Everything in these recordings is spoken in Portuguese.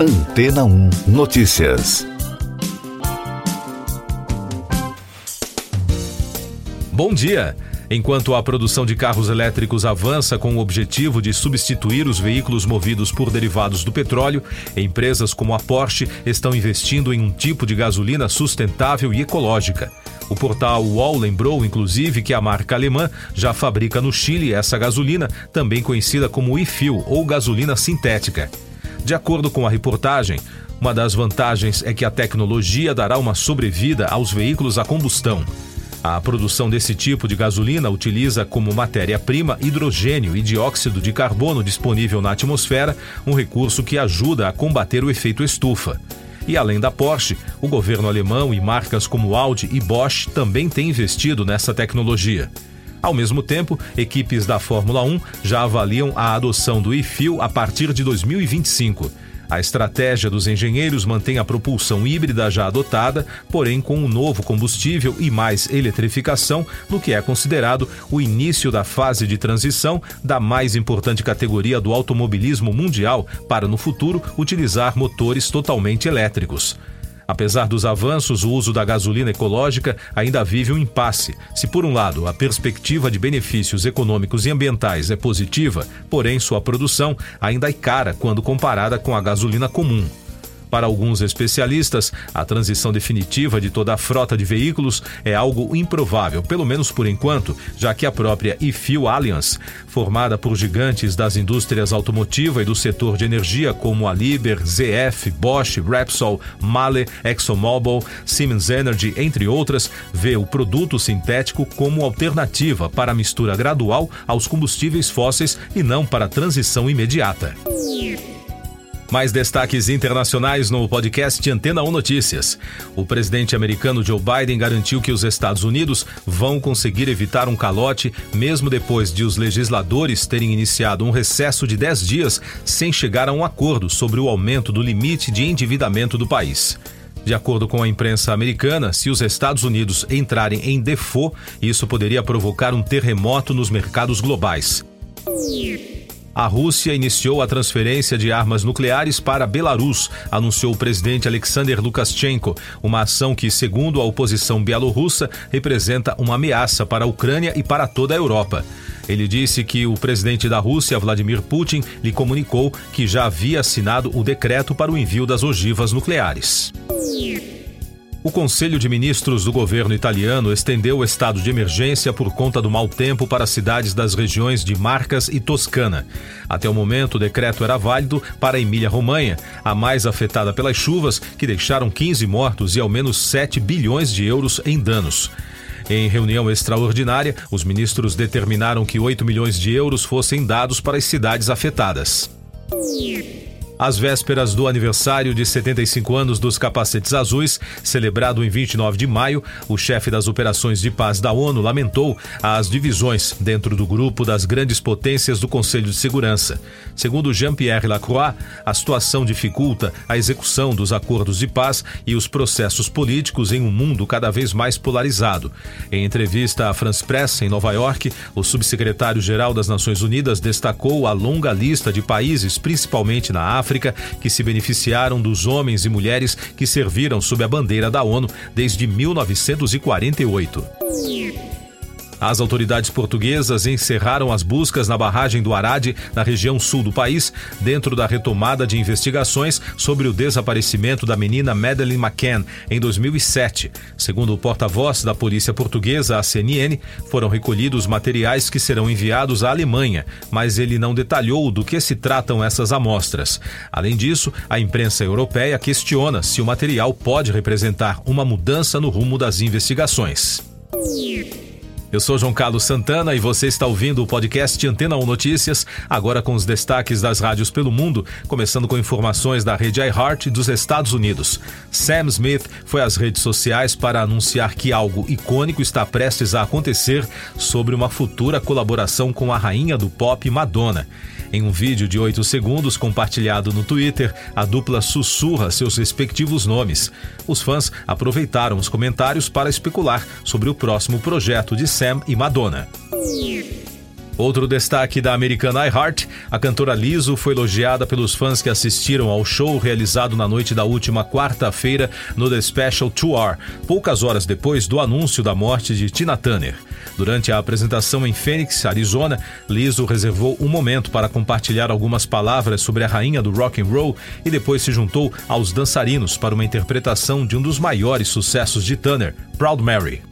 Antena 1 Notícias. Bom dia. Enquanto a produção de carros elétricos avança com o objetivo de substituir os veículos movidos por derivados do petróleo, empresas como a Porsche estão investindo em um tipo de gasolina sustentável e ecológica. O portal UOL lembrou, inclusive, que a marca alemã já fabrica no Chile essa gasolina, também conhecida como e-fuel ou gasolina sintética. De acordo com a reportagem, uma das vantagens é que a tecnologia dará uma sobrevida aos veículos a combustão. A produção desse tipo de gasolina utiliza como matéria-prima hidrogênio e dióxido de carbono disponível na atmosfera, um recurso que ajuda a combater o efeito estufa. E além da Porsche, o governo alemão e marcas como Audi e Bosch também têm investido nessa tecnologia. Ao mesmo tempo, equipes da Fórmula 1 já avaliam a adoção do e-fuel a partir de 2025. A estratégia dos engenheiros mantém a propulsão híbrida já adotada, porém com um novo combustível e mais eletrificação, no que é considerado o início da fase de transição da mais importante categoria do automobilismo mundial para, no futuro, utilizar motores totalmente elétricos. Apesar dos avanços, o uso da gasolina ecológica ainda vive um impasse. Se, por um lado, a perspectiva de benefícios econômicos e ambientais é positiva, porém sua produção ainda é cara quando comparada com a gasolina comum. Para alguns especialistas, a transição definitiva de toda a frota de veículos é algo improvável, pelo menos por enquanto, já que a própria e-Fuel Alliance, formada por gigantes das indústrias automotiva e do setor de energia como a Liber, ZF, Bosch, Repsol, Male, ExxonMobil, Siemens Energy, entre outras, vê o produto sintético como alternativa para a mistura gradual aos combustíveis fósseis e não para a transição imediata. Mais destaques internacionais no podcast Antena 1 Notícias. O presidente americano Joe Biden garantiu que os Estados Unidos vão conseguir evitar um calote mesmo depois de os legisladores terem iniciado um recesso de 10 dias sem chegar a um acordo sobre o aumento do limite de endividamento do país. De acordo com a imprensa americana, se os Estados Unidos entrarem em default, isso poderia provocar um terremoto nos mercados globais a Rússia iniciou a transferência de armas nucleares para Belarus, anunciou o presidente Alexander Lukashenko, uma ação que, segundo a oposição bielorrussa, representa uma ameaça para a Ucrânia e para toda a Europa. Ele disse que o presidente da Rússia, Vladimir Putin, lhe comunicou que já havia assinado o decreto para o envio das ogivas nucleares. O Conselho de Ministros do governo italiano estendeu o estado de emergência por conta do mau tempo para cidades das regiões de Marcas e Toscana. Até o momento, o decreto era válido para Emília-Romanha, a mais afetada pelas chuvas, que deixaram 15 mortos e ao menos 7 bilhões de euros em danos. Em reunião extraordinária, os ministros determinaram que 8 milhões de euros fossem dados para as cidades afetadas. Às vésperas do aniversário de 75 anos dos Capacetes Azuis, celebrado em 29 de maio, o chefe das operações de paz da ONU lamentou as divisões dentro do grupo das grandes potências do Conselho de Segurança. Segundo Jean-Pierre Lacroix, a situação dificulta a execução dos acordos de paz e os processos políticos em um mundo cada vez mais polarizado. Em entrevista à France Press, em Nova York, o subsecretário-geral das Nações Unidas destacou a longa lista de países, principalmente na África, África que se beneficiaram dos homens e mulheres que serviram sob a bandeira da ONU desde 1948. As autoridades portuguesas encerraram as buscas na barragem do Arade, na região sul do país, dentro da retomada de investigações sobre o desaparecimento da menina Madeleine McCann em 2007. Segundo o porta-voz da polícia portuguesa, a CNN, foram recolhidos materiais que serão enviados à Alemanha, mas ele não detalhou do que se tratam essas amostras. Além disso, a imprensa europeia questiona se o material pode representar uma mudança no rumo das investigações. Eu sou João Carlos Santana e você está ouvindo o podcast Antena 1 Notícias, agora com os destaques das rádios pelo mundo, começando com informações da rede iHeart dos Estados Unidos. Sam Smith foi às redes sociais para anunciar que algo icônico está prestes a acontecer sobre uma futura colaboração com a rainha do pop Madonna. Em um vídeo de 8 segundos compartilhado no Twitter, a dupla sussurra seus respectivos nomes. Os fãs aproveitaram os comentários para especular sobre o próximo projeto de Sam e Madonna. Outro destaque da americana iHeart, a cantora Liso foi elogiada pelos fãs que assistiram ao show realizado na noite da última quarta-feira no The Special Tour, poucas horas depois do anúncio da morte de Tina Turner. Durante a apresentação em Phoenix, Arizona, Liso reservou um momento para compartilhar algumas palavras sobre a rainha do rock and roll e depois se juntou aos dançarinos para uma interpretação de um dos maiores sucessos de Turner, Proud Mary.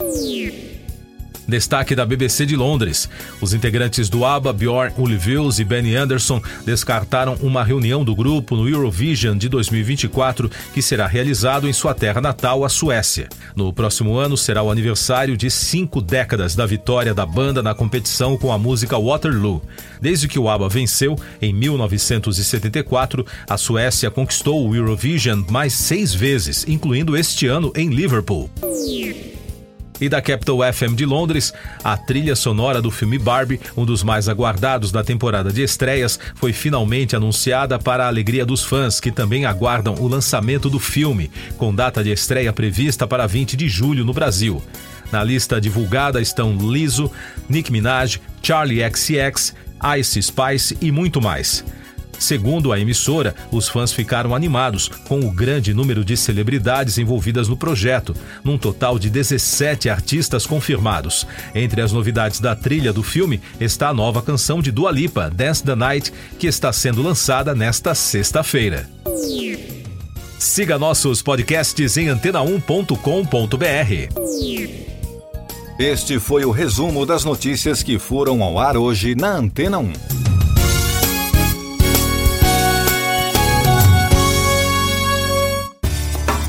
Destaque da BBC de Londres. Os integrantes do ABBA, Bjorn Ulvaeus e Benny Anderson descartaram uma reunião do grupo no Eurovision de 2024 que será realizado em sua terra natal, a Suécia. No próximo ano será o aniversário de cinco décadas da vitória da banda na competição com a música Waterloo. Desde que o ABBA venceu, em 1974, a Suécia conquistou o Eurovision mais seis vezes, incluindo este ano em Liverpool e da Capital FM de Londres, a trilha sonora do filme Barbie, um dos mais aguardados da temporada de estreias, foi finalmente anunciada para a alegria dos fãs que também aguardam o lançamento do filme, com data de estreia prevista para 20 de julho no Brasil. Na lista divulgada estão Lizzo, Nick Minaj, Charlie XCX, Ice Spice e muito mais. Segundo a emissora, os fãs ficaram animados com o grande número de celebridades envolvidas no projeto, num total de 17 artistas confirmados. Entre as novidades da trilha do filme está a nova canção de Dua Lipa, Dance the Night, que está sendo lançada nesta sexta-feira. Siga nossos podcasts em antena1.com.br. Este foi o resumo das notícias que foram ao ar hoje na Antena 1.